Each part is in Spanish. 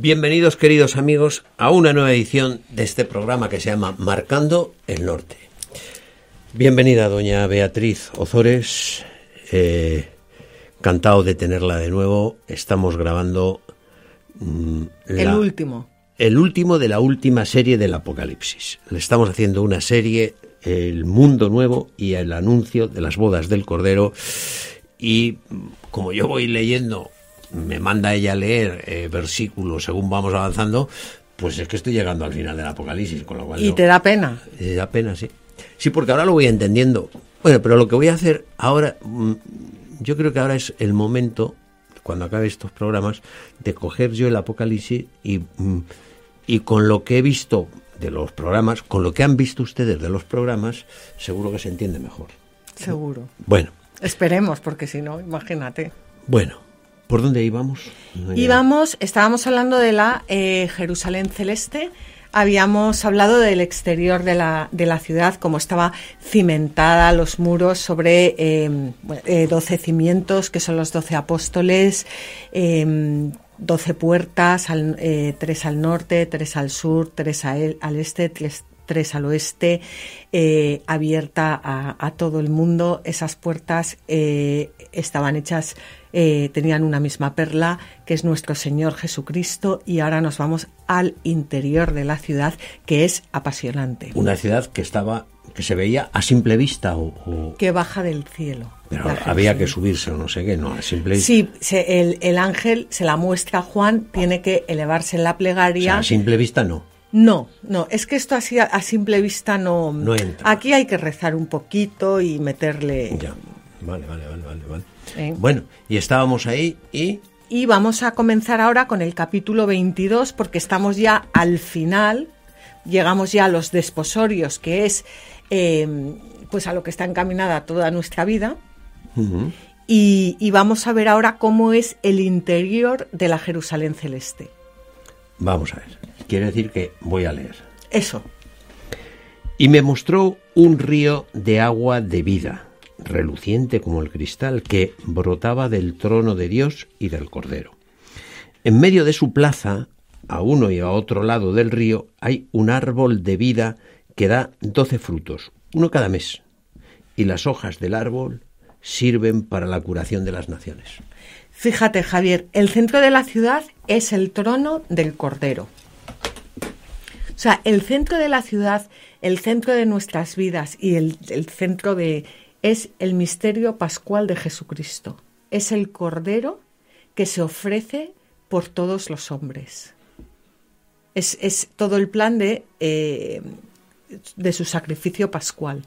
Bienvenidos queridos amigos a una nueva edición de este programa que se llama Marcando el Norte. Bienvenida doña Beatriz Ozores, eh, encantado de tenerla de nuevo. Estamos grabando mm, el último. El último de la última serie del Apocalipsis. Le estamos haciendo una serie, El Mundo Nuevo y el anuncio de las bodas del Cordero. Y como yo voy leyendo me manda ella a leer eh, versículos según vamos avanzando, pues es que estoy llegando al final del Apocalipsis, con lo cual... ¿Y te da pena? Te da pena, sí. Sí, porque ahora lo voy entendiendo. Bueno, pero lo que voy a hacer ahora, mm, yo creo que ahora es el momento, cuando acabe estos programas, de coger yo el Apocalipsis y, mm, y con lo que he visto de los programas, con lo que han visto ustedes de los programas, seguro que se entiende mejor. Seguro. Bueno. Esperemos, porque si no, imagínate. Bueno, ¿Por dónde íbamos? íbamos, estábamos hablando de la eh, Jerusalén celeste. Habíamos hablado del exterior de la, de la ciudad, como estaba cimentada los muros sobre em, eh, doce cimientos, que son los doce apóstoles, em, doce puertas, eh, tres al norte, tres al sur, tres al este, tres, al oeste, abierta a, a, todo el mundo. Esas puertas estaban hechas eh, tenían una misma perla, que es nuestro Señor Jesucristo, y ahora nos vamos al interior de la ciudad, que es apasionante. Una ciudad que estaba, que se veía a simple vista o, que baja del cielo. Pero había que subirse o no sé qué, no, a simple vista. Sí, el, el, ángel se la muestra a Juan, tiene que elevarse en la plegaria. a simple vista no. No, no, es que esto así a, simple vista no. No entra. Aquí hay que rezar un poquito y meterle. Ya, vale, vale, vale, vale. vale. Bueno, y estábamos ahí y... Y vamos a comenzar ahora con el capítulo 22 porque estamos ya al final, llegamos ya a los desposorios, que es em, pues a lo que está encaminada toda nuestra vida. y, y vamos a ver ahora cómo es el interior de la Jerusalén celeste. Vamos a ver. Quiere decir que voy a leer. Eso. Y me mostró un río de agua de vida reluciente como el cristal, que brotaba del trono de Dios y del Cordero. En medio de su plaza, a uno y a otro lado del río, hay un árbol de vida que da doce frutos, uno cada mes, y las hojas del árbol sirven para la curación de las naciones. Fíjate, Javier, el centro de la ciudad es el trono del Cordero. O sea, el centro de la ciudad, el centro de nuestras vidas y el, el centro de, es el misterio pascual de Jesucristo. Es el Cordero que se ofrece por todos los hombres. Es, todo el plan de, eh, de su sacrificio pascual.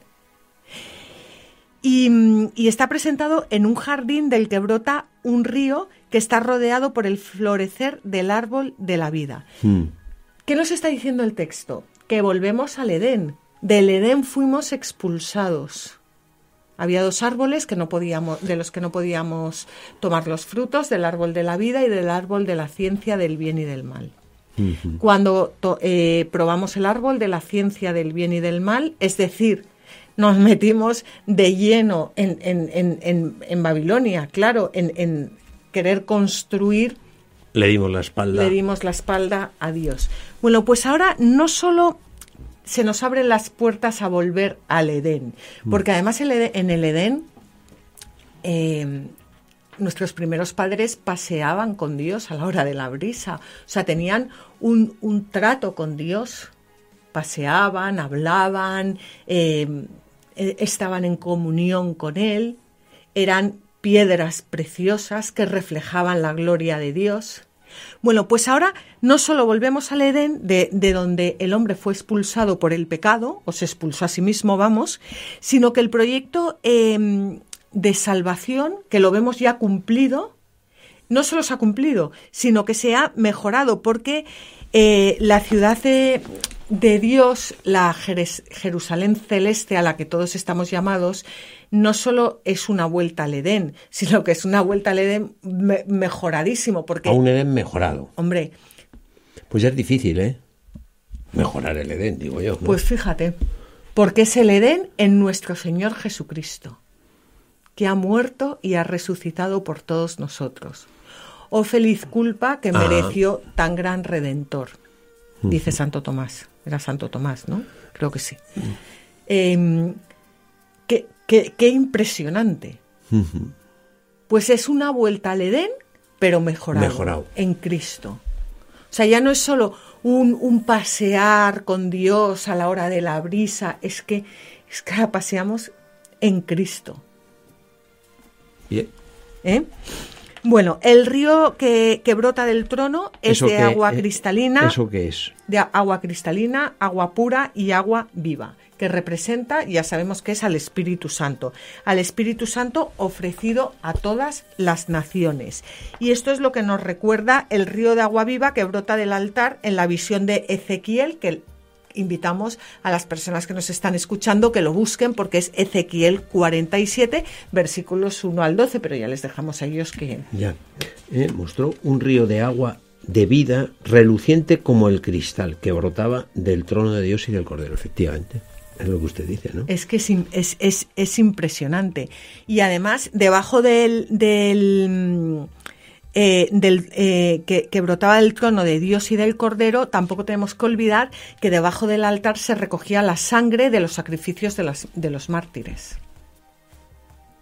Y, está presentado en un jardín del que brota un río que está rodeado por el florecer del árbol de la vida. Hmm. ¿Qué nos está diciendo el texto? Que volvemos al Edén. Del Edén fuimos expulsados. Había dos árboles que no podíamos, de los que no podíamos tomar los frutos, del árbol de la vida y del árbol de la ciencia del bien y del mal. Cuando eh, probamos el árbol de la ciencia del bien y del mal, es decir, nos metimos de lleno en, en, Babilonia, claro, en, querer construir. Le dimos la espalda. Le dimos la espalda a Dios. Bueno, pues ahora no solo se nos abren las puertas a volver al Edén. Porque mm. además en el Edén eh, nuestros primeros padres paseaban con Dios a la hora de la brisa. O sea, tenían un, trato con Dios. Paseaban, hablaban, eh, eh, estaban en comunión con Él. Eran piedras preciosas que reflejaban la gloria de Dios. Bueno, pues ahora no solo volvemos al Edén, de, donde el hombre fue expulsado por el pecado, o se expulsó a sí mismo, vamos, sino que el proyecto em, de salvación, que lo vemos ya cumplido, no solo se ha cumplido, sino que se ha mejorado, porque eh, la ciudad de, de Dios, la Jerusalén celeste a la que todos estamos llamados, no solo es una vuelta al Edén, sino que es una vuelta al Edén mejoradísimo. Porque, a un Edén mejorado. Hombre. Pues es difícil, ¿eh? Mejorar el Edén, digo yo. Pues fíjate, porque es el Edén en nuestro Señor Jesucristo, que ha muerto y ha resucitado por todos nosotros. oh feliz culpa que Ah. mereció tan gran redentor, dice Santo Tomás. Era Santo Tomás, ¿no? Creo que sí. Em, qué, qué- qué impresionante. Pues es una vuelta al Edén, pero mejorado, Mejorado. en Cristo. O sea, ya no es solo un, un pasear con Dios a la hora de la brisa, es que, es que ahora paseamos en Cristo. Bien. ¿eh? Bueno, el río que, que brota del trono es ¿Eso de agua cristalina, ¿Eso qué es? de agua cristalina, agua pura y agua viva, que representa, ya sabemos que es al Espíritu Santo, al Espíritu Santo ofrecido a todas las naciones. Y esto es lo que nos recuerda el río de agua viva que brota del altar en la visión de Ezequiel, que invitamos a las personas que nos están escuchando que lo busquen porque es Ezequiel 47, versículos 1 al 12, pero ya les dejamos a ellos que... Ya. Eh, mostró un río de agua de vida reluciente como el cristal que brotaba del trono de Dios y del Cordero, efectivamente. Es lo que usted dice, ¿no? Es que es, es, es- es impresionante. Y además, debajo del, del, eh, del, eh, que, que brotaba del trono de Dios y del Cordero, tampoco tenemos que olvidar que debajo del altar se recogía la sangre de los sacrificios de, las, de los mártires.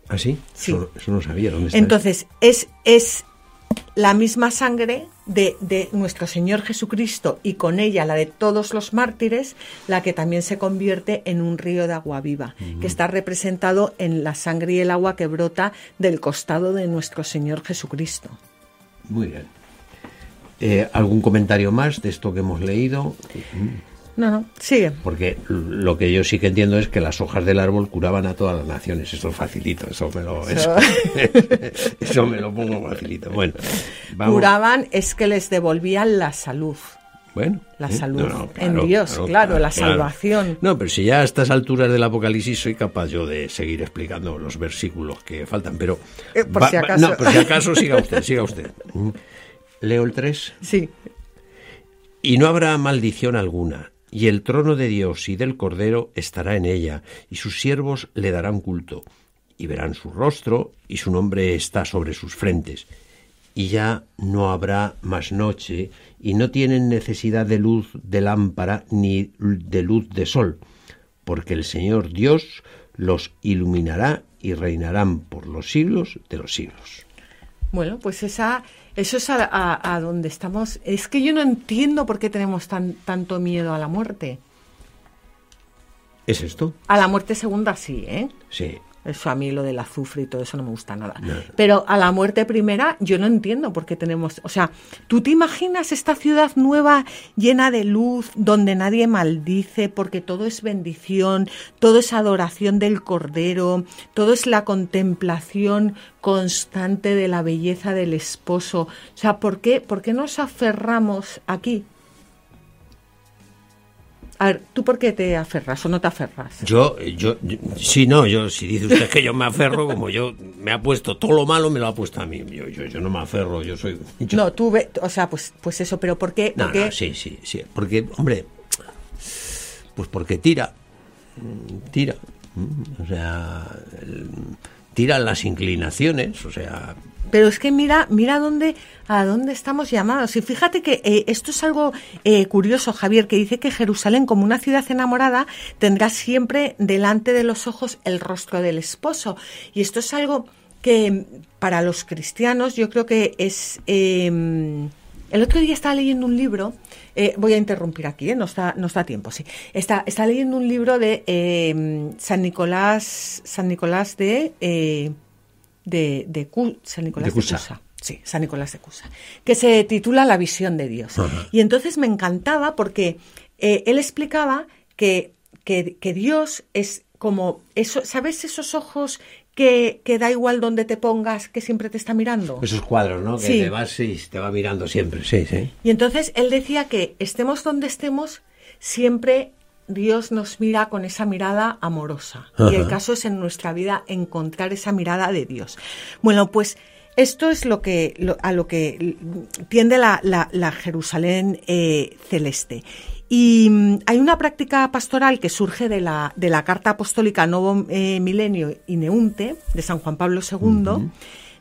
¿Ah, sí? Sí. Eso, eso no sabía dónde está. Entonces, es, es la misma sangre de, de nuestro Señor Jesucristo y con ella la de todos los mártires, la que también se convierte en un río de agua viva, que está representado en la sangre y el agua que brota del costado de nuestro Señor Jesucristo. Muy bien. Eh, ¿Algún comentario más de esto que hemos leído? No, no, sigue. Porque lo que yo sí que entiendo es que las hojas del árbol curaban a todas las naciones. Eso es facilito, eso me lo, eso, eso me lo pongo facilito. Bueno, vamos. Curaban es que les devolvían la salud. Bueno, La ¿eh? salud en Dios, claro, la salvación. No, pero si ya a estas alturas del Apocalipsis soy capaz yo de seguir explicando los versículos que faltan, pero... Eh, por si acaso. No, por si acaso siga usted, siga usted. Leo el 3. Sí, Y no habrá maldición alguna, y el trono de Dios y del Cordero estará en ella, y sus siervos le darán culto, y verán su rostro, y su nombre está sobre sus frentes. Y ya no habrá más noche, y no tienen necesidad de luz de lámpara ni de luz de sol, porque el Señor Dios los iluminará y reinarán por los siglos de los siglos. Bueno, pues esa, eso es a, a- a donde estamos. Es que yo no entiendo por qué tenemos tan, tanto miedo a la muerte. ¿Es esto? A la muerte segunda sí, ¿eh? Sí. Eso a mí lo del azufre y todo eso no me gusta nada. No. Pero a la muerte primera yo no entiendo por qué tenemos... O sea, ¿tú te imaginas esta ciudad nueva llena de luz, donde nadie maldice, porque todo es bendición, todo es adoración del Cordero, todo es la contemplación constante de la belleza del esposo? O sea, ¿por qué, por qué nos aferramos aquí? A ver, ¿tú por qué te aferras o no te aferras? Yo, yo, yo- sí, no, yo, si dice usted que yo me aferro, como yo me ha puesto todo lo malo, me lo ha puesto a mí. Yo, yo, yo no me aferro, yo soy. yo- No, tú ve, o sea, pues, pues eso, pero ¿por qué? No, por qué- no, sí, sí, sí. Porque, hombre, pues porque tira, tira. mm, O sea, el- tiran las inclinaciones, o sea, Pero es que mira, mira dónde, a dónde estamos llamados. Y fíjate que eh, esto es algo eh, curioso, Javier, que dice que Jerusalén, como una ciudad enamorada, tendrá siempre delante de los ojos el rostro del esposo. Y esto es algo que para los cristianos yo creo que es... eh, el otro día estaba leyendo un libro, eh, voy a interrumpir aquí, ¿eh? no, está, no está tiempo, sí. Está, está leyendo un libro de eh, San Nicolás, San Nicolás de, de, de Cu- San Nicolás De de Cusa. Cusa. Sí, San Nicolás de Cusa, que se titula La visión de Dios. Y entonces me encantaba porque eh, él explicaba que, que, que Dios es como, eso, ¿sabes esos ojos que, que da igual donde te pongas, que siempre te está mirando? esos cuadros, ¿no? Que Sí. te vas y te va mirando siempre, sí, sí. Y entonces él decía que estemos donde estemos, siempre Dios nos mira con esa mirada amorosa. Y el caso es en nuestra vida encontrar esa mirada de Dios. Bueno, pues esto es lo que lo- a lo que tiende la, la- la Jerusalén eh, celeste. Y mm, hay una práctica pastoral que surge de la, de la carta apostólica Novo eh, Milenio y Neunte de San Juan Pablo II,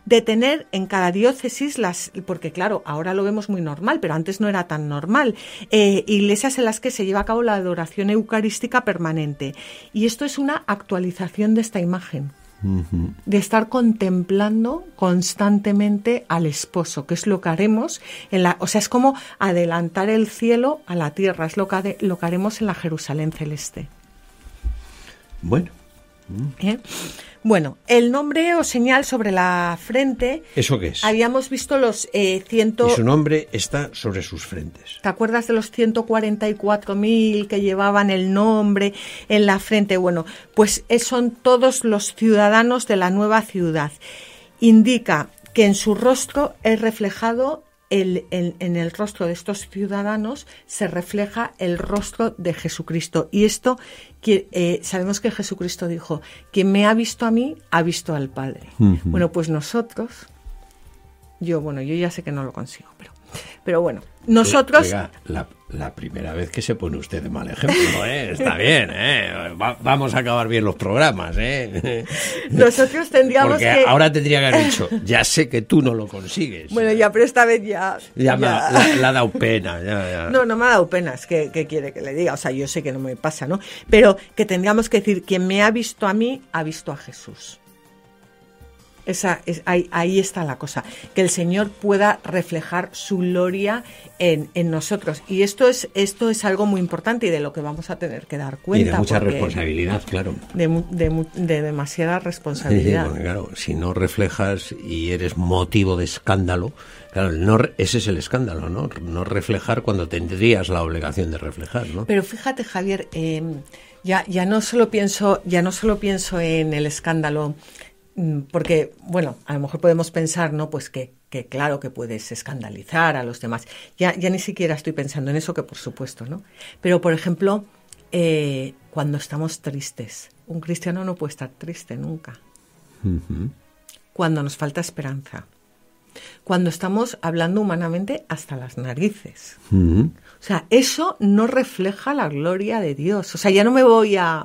de tener en cada diócesis las, porque claro, ahora lo vemos muy normal, pero antes no era tan normal, eh, iglesias en las que se lleva a cabo la adoración eucarística permanente. Y esto es una actualización de esta imagen de estar contemplando constantemente al esposo, que es lo que haremos en la, o sea, es como adelantar el cielo a la tierra, es lo que, lo que haremos en la Jerusalén celeste. Bueno. ¿Eh? Bueno, el nombre o señal sobre la frente. ¿Eso qué es? Habíamos visto los eh, ciento. Y su nombre está sobre sus frentes. ¿Te acuerdas de los 144.000 que llevaban el nombre en la frente? Bueno, pues eh, son todos los ciudadanos de la nueva ciudad. Indica que en su rostro es reflejado el, en el rostro de estos ciudadanos se refleja el rostro de Jesucristo. Y esto eh, sabemos que Jesucristo dijo, quien me ha visto a mí, ha visto al Padre. Bueno, pues nosotros, yo, bueno, yo ya sé que no lo consigo, pero, pero bueno, nosotros... la, primera vez que se pone usted de mal ejemplo, ¿eh? Está bien, ¿eh? vamos a acabar bien los programas, ¿eh? Nosotros tendríamos Porque que... ahora tendría que haber dicho, ya sé que tú no lo consigues. Bueno, ya, pero esta vez ya... Ya, Me ha, le, ha dado pena. No, no me ha dado pena, es que, que, quiere que le diga. O sea, yo sé que no me pasa, ¿no? Pero que tendríamos que decir, quien me ha visto a mí, ha visto a Jesús. Esa, es, ahí, está la cosa, que el Señor pueda reflejar su gloria en, nosotros. Y esto es, esto es algo muy importante y de lo que vamos a tener que dar cuenta. Y de mucha responsabilidad, claro. De, demasiada responsabilidad. claro, si no reflejas y eres motivo de escándalo, claro, no, ese es el escándalo, ¿no? No reflejar cuando tendrías la obligación de reflejar, ¿no? Pero fíjate, Javier, eh, ya, ya no solo pienso, ya no solo pienso en el escándalo porque, bueno, a lo mejor podemos pensar, ¿no? Pues que, que claro que puedes escandalizar a los demás. Ya, ya ni siquiera estoy pensando en eso, que por supuesto, ¿no? Pero, por ejemplo, eh, cuando estamos tristes, un cristiano no puede estar triste nunca. Cuando nos falta esperanza. Cuando estamos hablando humanamente hasta las narices. O sea, eso no refleja la gloria de Dios. O sea, ya no me voy a,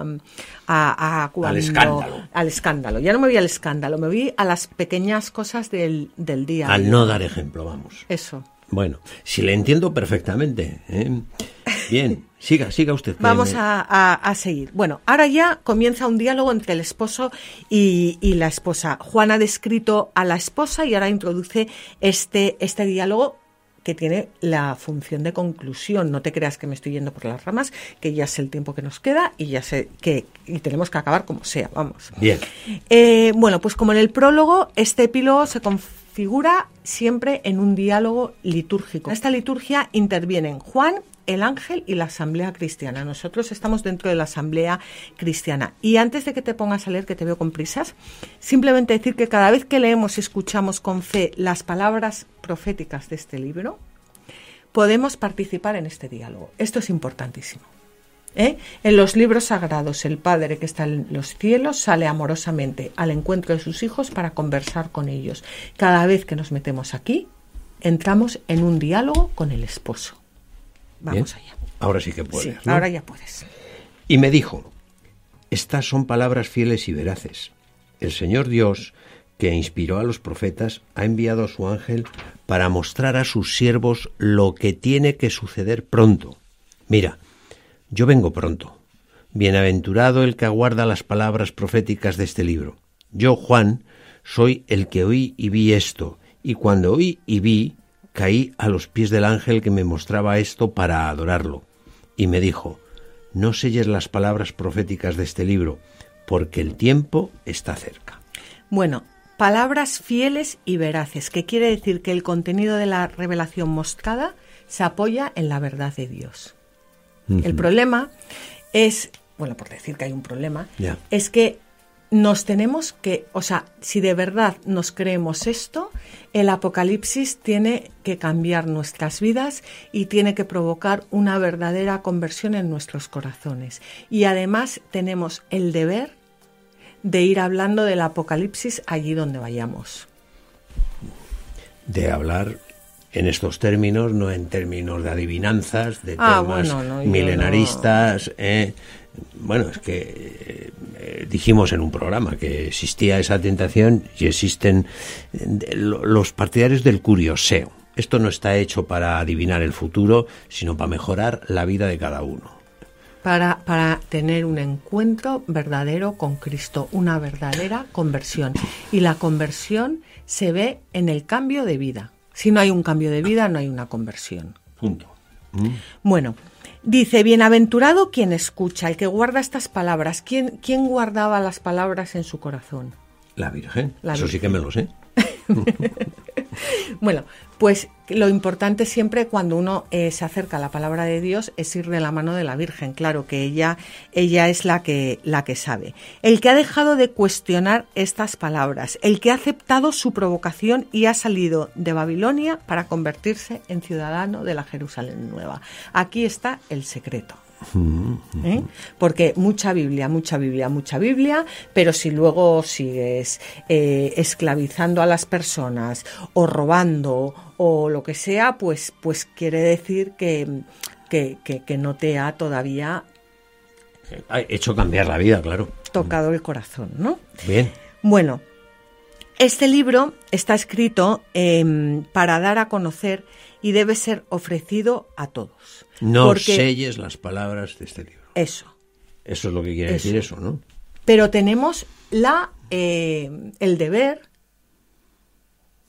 a, al escándalo. Al escándalo. Ya no me voy al escándalo, me voy a las pequeñas cosas del, del día. Al no dar ejemplo, vamos. Eso. Bueno, si le entiendo perfectamente. ¿eh? Bien, siga, siga usted. Vamos a, a, seguir. Bueno, ahora ya comienza un diálogo entre el esposo y, y, la esposa. Juan ha descrito a la esposa y ahora introduce este, este diálogo que tiene la función de conclusión. No te creas que me estoy yendo por las ramas, que ya sé el tiempo que nos queda y ya sé que y tenemos que acabar como sea, vamos. Bien. Eh, bueno, pues como en el prólogo, este epílogo se configura siempre en un diálogo litúrgico. En esta liturgia intervienen Juan el ángel y la asamblea cristiana. Nosotros estamos dentro de la asamblea cristiana. Y antes de que te pongas a leer, que te veo con prisas, simplemente decir que cada vez que leemos y escuchamos con fe las palabras proféticas de este libro, podemos participar en este diálogo. Esto es importantísimo. ¿Eh? En los libros sagrados, el Padre que está en los cielos sale amorosamente al encuentro de sus hijos para conversar con ellos. Cada vez que nos metemos aquí, entramos en un diálogo con el esposo. Vamos allá. Ahora sí que puedes. Sí, ahora ya puedes. Y me dijo, estas son palabras fieles y veraces. El Señor Dios, que inspiró a los profetas, ha enviado a su ángel para mostrar a sus siervos lo que tiene que suceder pronto. Mira, yo vengo pronto. Bienaventurado el que aguarda las palabras proféticas de este libro. Yo, Juan, soy el que oí y vi esto, y cuando oí y vi, caí a los pies del ángel que me mostraba esto para adorarlo, y me dijo, no selles las palabras proféticas de este libro, porque el tiempo está cerca. Bueno, palabras fieles y veraces, que quiere decir que el contenido de la revelación mostrada se apoya en la verdad de Dios. El problema es, bueno, por decir que hay un problema, es que nos tenemos que, o sea, si de verdad nos creemos esto, el apocalipsis tiene que cambiar nuestras vidas y tiene que provocar una verdadera conversión en nuestros corazones. Y además tenemos el deber de ir hablando del apocalipsis allí donde vayamos. De hablar en estos términos, no en términos de adivinanzas, de Ah, temas bueno, no, yo milenaristas. eh. Bueno, es que eh, dijimos en un programa que existía esa tentación y existen eh, lo- los partidarios del curioseo. Esto no está hecho para adivinar el futuro, sino para mejorar la vida de cada uno. para, para tener un encuentro verdadero con Cristo, una verdadera conversión. Y la conversión se ve en el cambio de vida. Si no hay un cambio de vida, no hay una conversión. Punto. Bueno, dice, bienaventurado quien escucha, el que guarda estas palabras. ¿Quién, quién guardaba las palabras en su corazón? La Virgen. La Eso sí que me lo sé. Bueno, pues lo importante siempre cuando uno eh, se acerca a la palabra de Dios es ir de la mano de la Virgen, claro que ella, ella es la que, la que sabe. El que ha dejado de cuestionar estas palabras, el que ha aceptado su provocación y ha salido de Babilonia para convertirse en ciudadano de la Jerusalén nueva. Aquí está el secreto. ¿Eh? Porque mucha Biblia, mucha Biblia, mucha Biblia, pero si luego sigues eh, esclavizando a las personas o robando o lo que sea, pues, pues quiere decir que, que, que- que no te ha todavía Ha hecho cambiar la vida, claro. tocado el corazón, ¿no? Bien. Bueno, este libro está escrito em, para dar a conocer y debe ser ofrecido a todos. No Porque- selles las palabras de este libro. Eso. Eso es lo que quiere Eso. decir eso, ¿no? pero tenemos la eh, el deber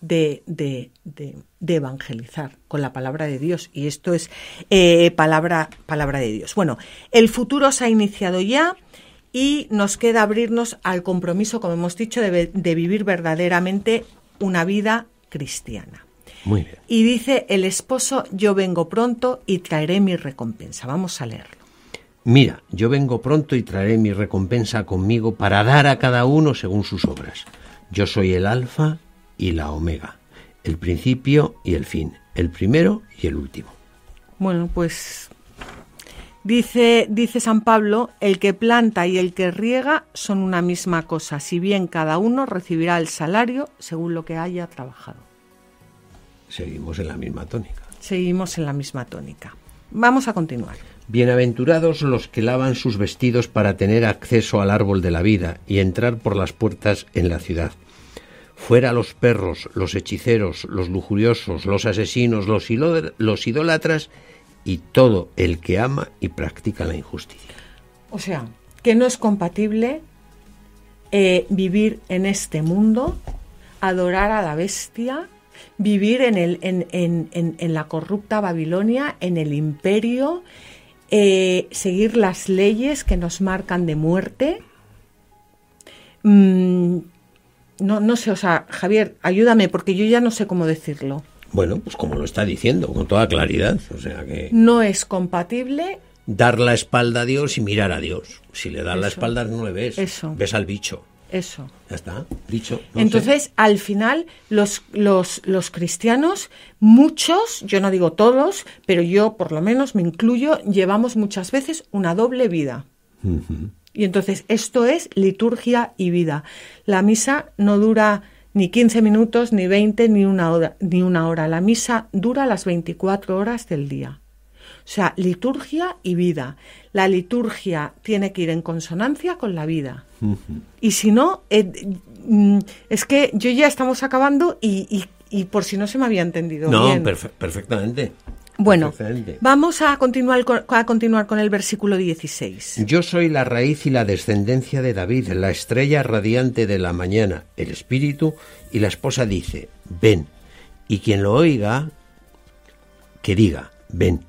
de, de- de- de evangelizar con la palabra de Dios y esto es eh, palabra palabra de Dios bueno el futuro se ha iniciado ya y nos queda abrirnos al compromiso como hemos dicho de, vivir verdaderamente una vida cristiana Muy bien. y dice el esposo yo vengo pronto y traeré mi recompensa vamos a leerlo Mira, yo vengo pronto y traeré mi recompensa conmigo para dar a cada uno según sus obras. Yo soy el alfa y la omega, el principio y el fin, el primero y el último. Bueno, pues dice, dice San Pablo, el que planta y el que riega son una misma cosa, si bien cada uno recibirá el salario según lo que haya trabajado. Seguimos en la misma tónica. Seguimos en la misma tónica. Vamos a continuar. Bienaventurados los que lavan sus vestidos para tener acceso al árbol de la vida y entrar por las puertas en la ciudad. Fuera los perros, los hechiceros, los lujuriosos, los asesinos, los, los idólatras y todo el que ama y practica la injusticia. O sea, que no es compatible eh, vivir en este mundo, adorar a la bestia, vivir en, el, en, en- en- en la corrupta Babilonia, en el imperio, eh, seguir las leyes que nos marcan de muerte. Mm, no, no sé, o sea, Javier, ayúdame porque yo ya no sé cómo decirlo. Bueno, pues como lo está diciendo, con toda claridad. O sea que No es compatible dar la espalda a Dios y mirar a Dios. Si le das la espalda no le ves. Eso. Ves al bicho. eso. Ya está, dicho. no sé. Entonces, al final, los, los, los cristianos, muchos, yo no digo todos, pero yo por lo menos me incluyo, llevamos muchas veces una doble vida. Y entonces, esto es liturgia y vida. La misa no dura ni 15 minutos, ni 20, ni una hora. Ni una hora. La misa dura las 24 horas del día. O sea, liturgia y vida. La liturgia tiene que ir en consonancia con la vida. Y si no, eh, mm, es que yo ya estamos acabando y, y- y por si no se me había entendido No, bien. perfe- perfectamente. Bueno, vamos a continuar, con, a continuar con el versículo 16. Yo soy la raíz y la descendencia de David, la estrella radiante de la mañana, el espíritu, y la esposa dice, ven. Y quien lo oiga, que diga, ven.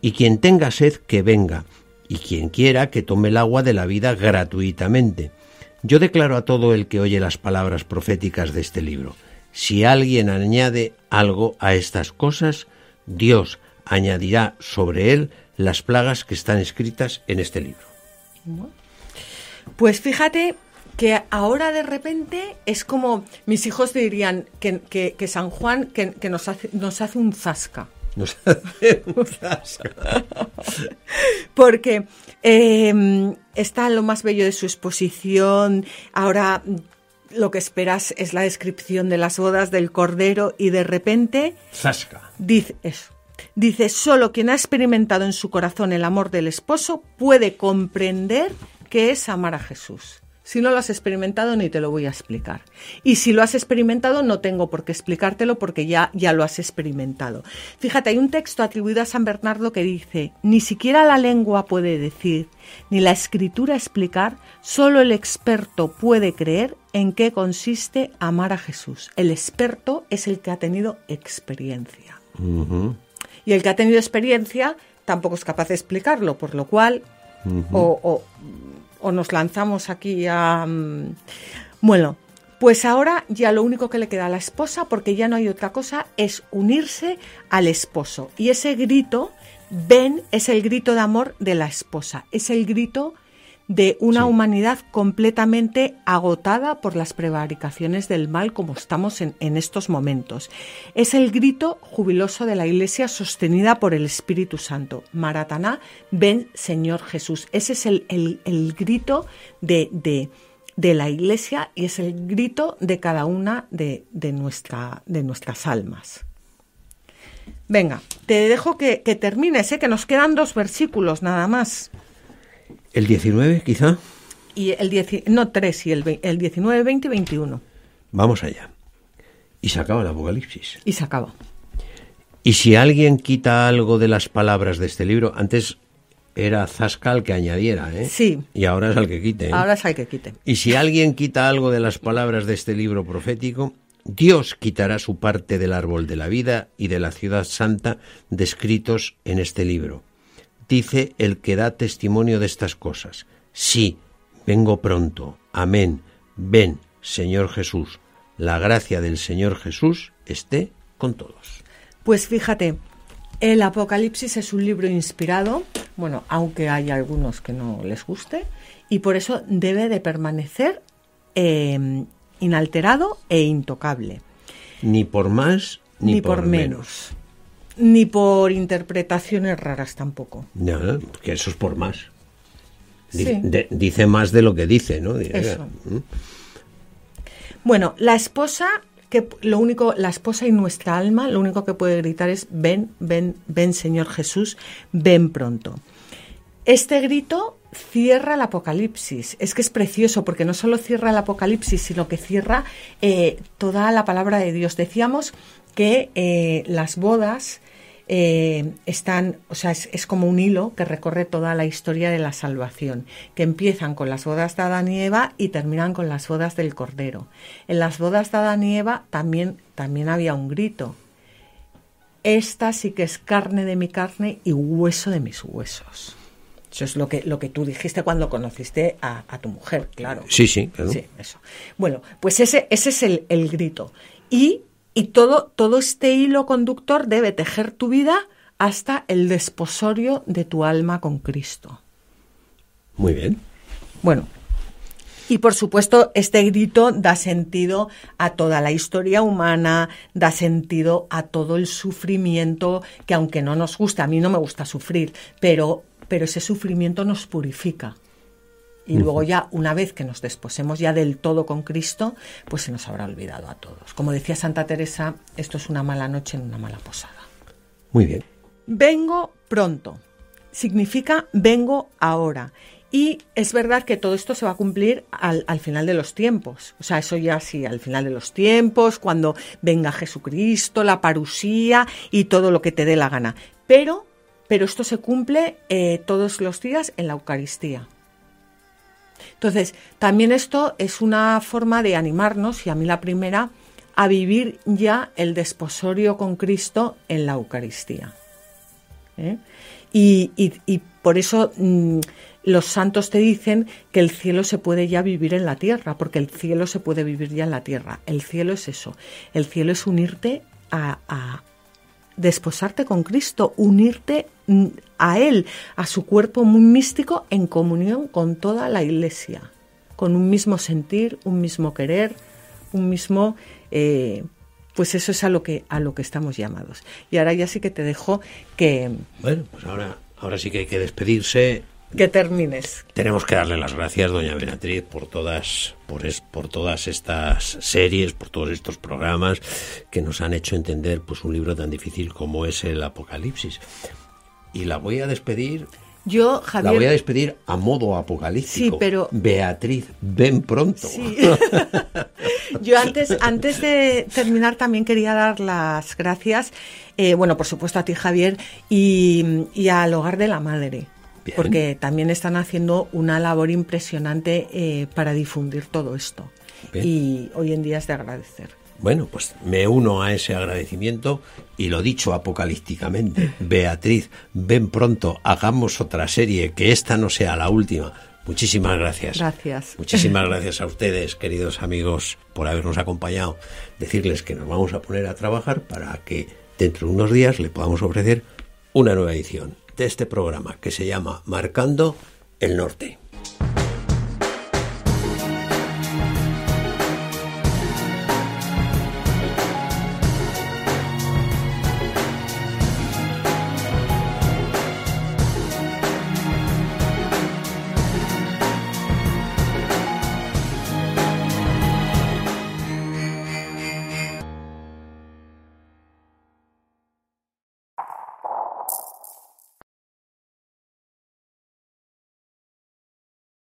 Y quien tenga sed, que venga. Y quien quiera, que tome el agua de la vida gratuitamente. Yo declaro a todo el que oye las palabras proféticas de este libro, si alguien añade algo a estas cosas, Dios añadirá sobre él las plagas que están escritas en este libro. Pues fíjate que ahora de repente es como mis hijos dirían que, que- que San Juan que, que nos, hace, nos hace un zasca. Nos hace un zasca. Porque eh, está lo más bello de su exposición. Ahora lo que esperas es la descripción de las bodas del Cordero y de repente Zasca. dice eso. Dice, solo quien ha experimentado en su corazón el amor del esposo puede comprender qué es amar a Jesús. Si no lo has experimentado, ni te lo voy a explicar. Y si lo has experimentado, no tengo por qué explicártelo porque ya, ya lo has experimentado. Fíjate, hay un texto atribuido a San Bernardo que dice, ni siquiera la lengua puede decir, ni la escritura explicar, solo el experto puede creer en qué consiste amar a Jesús. El experto es el que ha tenido experiencia. Y el que ha tenido experiencia tampoco es capaz de explicarlo, por lo cual o, o, o, nos lanzamos aquí a... Mm, bueno, pues ahora ya lo único que le queda a la esposa, porque ya no hay otra cosa, es unirse al esposo. Y ese grito, ven, es el grito de amor de la esposa, es el grito de una sí. humanidad completamente agotada por las prevaricaciones del mal como estamos en, en, estos momentos. Es el grito jubiloso de la Iglesia sostenida por el Espíritu Santo. Marataná, ven Señor Jesús. Ese es el, el, el grito de, de, de, la Iglesia y es el grito de cada una de, de, nuestra, de nuestras almas. Venga, te dejo que, que termines, ¿eh? que nos quedan dos versículos nada más. ¿El 19 quizá? Y el 10, no, 3, y el, el 19, 20 y 21. Vamos allá. Y se acaba el Apocalipsis. Y se acaba. Y si alguien quita algo de las palabras de este libro, antes era Zasca el que añadiera, ¿eh? Sí. Y ahora es el que quite. ¿eh? Ahora es el que quite. Y si alguien quita algo de las palabras de este libro profético, Dios quitará su parte del árbol de la vida y de la ciudad santa descritos en este libro dice el que da testimonio de estas cosas. Sí, vengo pronto. Amén. Ven, Señor Jesús. La gracia del Señor Jesús esté con todos. Pues fíjate, el Apocalipsis es un libro inspirado, bueno, aunque hay algunos que no les guste, y por eso debe de permanecer eh, inalterado e intocable. Ni por más ni, ni por, por, menos. menos ni por interpretaciones raras tampoco. No, porque eso es por más. Dice, sí. de, dice más de lo que dice, ¿no? Eso. ¿Mm? Bueno, la esposa, que lo único, la esposa y nuestra alma, lo único que puede gritar es ven, ven, ven, Señor Jesús, ven pronto. Este grito cierra el Apocalipsis. Es que es precioso porque no solo cierra el Apocalipsis, sino que cierra eh, toda la palabra de Dios. Decíamos que eh, las bodas eh, están, o sea, es, es, como un hilo que recorre toda la historia de la salvación, que empiezan con las bodas de Adán y Eva y terminan con las bodas del Cordero. En las bodas de Adán y Eva también, también había un grito. Esta sí que es carne de mi carne y hueso de mis huesos. Eso es lo que, lo que tú dijiste cuando conociste a, a tu mujer, claro. Sí, sí, claro. Sí, eso. Bueno, pues ese, ese es el, el grito. Y y todo, todo este hilo conductor debe tejer tu vida hasta el desposorio de tu alma con Cristo. Muy bien. Bueno, y por supuesto, este grito da sentido a toda la historia humana, da sentido a todo el sufrimiento que aunque no nos gusta, a mí no me gusta sufrir, pero, pero ese sufrimiento nos purifica. Y luego ya, una vez que nos desposemos ya del todo con Cristo, pues se nos habrá olvidado a todos. Como decía Santa Teresa, esto es una mala noche en una mala posada. Muy bien. Vengo pronto. Significa vengo ahora. Y es verdad que todo esto se va a cumplir al, al, final de los tiempos. O sea, eso ya sí, al final de los tiempos, cuando venga Jesucristo, la parusía y todo lo que te dé la gana. Pero, pero esto se cumple eh, todos los días en la Eucaristía. Entonces, también esto es una forma de animarnos, y a mí la primera, a vivir ya el desposorio con Cristo en la Eucaristía. ¿Eh? Y, y, y, por eso mmm, los santos te dicen que el cielo se puede ya vivir en la tierra, porque el cielo se puede vivir ya en la tierra. El cielo es eso. El cielo es unirte a, a desposarte con Cristo, unirte a Él, a su cuerpo muy místico, en comunión con toda la Iglesia, con un mismo sentir, un mismo querer, un mismo... Eh, pues eso es a lo que a lo que estamos llamados. Y ahora ya sí que te dejo que bueno, pues ahora ahora sí que hay que despedirse que termines. Tenemos que darle las gracias, doña Beatriz, por todas, por, es, por todas estas series, por todos estos programas que nos han hecho entender pues un libro tan difícil como es el Apocalipsis. Y la voy a despedir yo, Javier... La voy a despedir a modo apocalíptico. Sí, pero... Beatriz, ven pronto. Sí. Yo antes, antes de terminar también quería dar las gracias, eh, bueno, por supuesto a ti, Javier, y, y al Hogar de la Madre. Porque también están haciendo una labor impresionante eh, para difundir todo esto. Y hoy en día es de agradecer. Bueno, pues me uno a ese agradecimiento y lo dicho apocalípticamente. Beatriz, ven pronto, hagamos otra serie, que esta no sea la última. Muchísimas gracias. Gracias. Muchísimas gracias a ustedes, queridos amigos, por habernos acompañado. Decirles que nos vamos a poner a trabajar para que dentro de unos días le podamos ofrecer una nueva edición de este programa que se llama Marcando el Norte.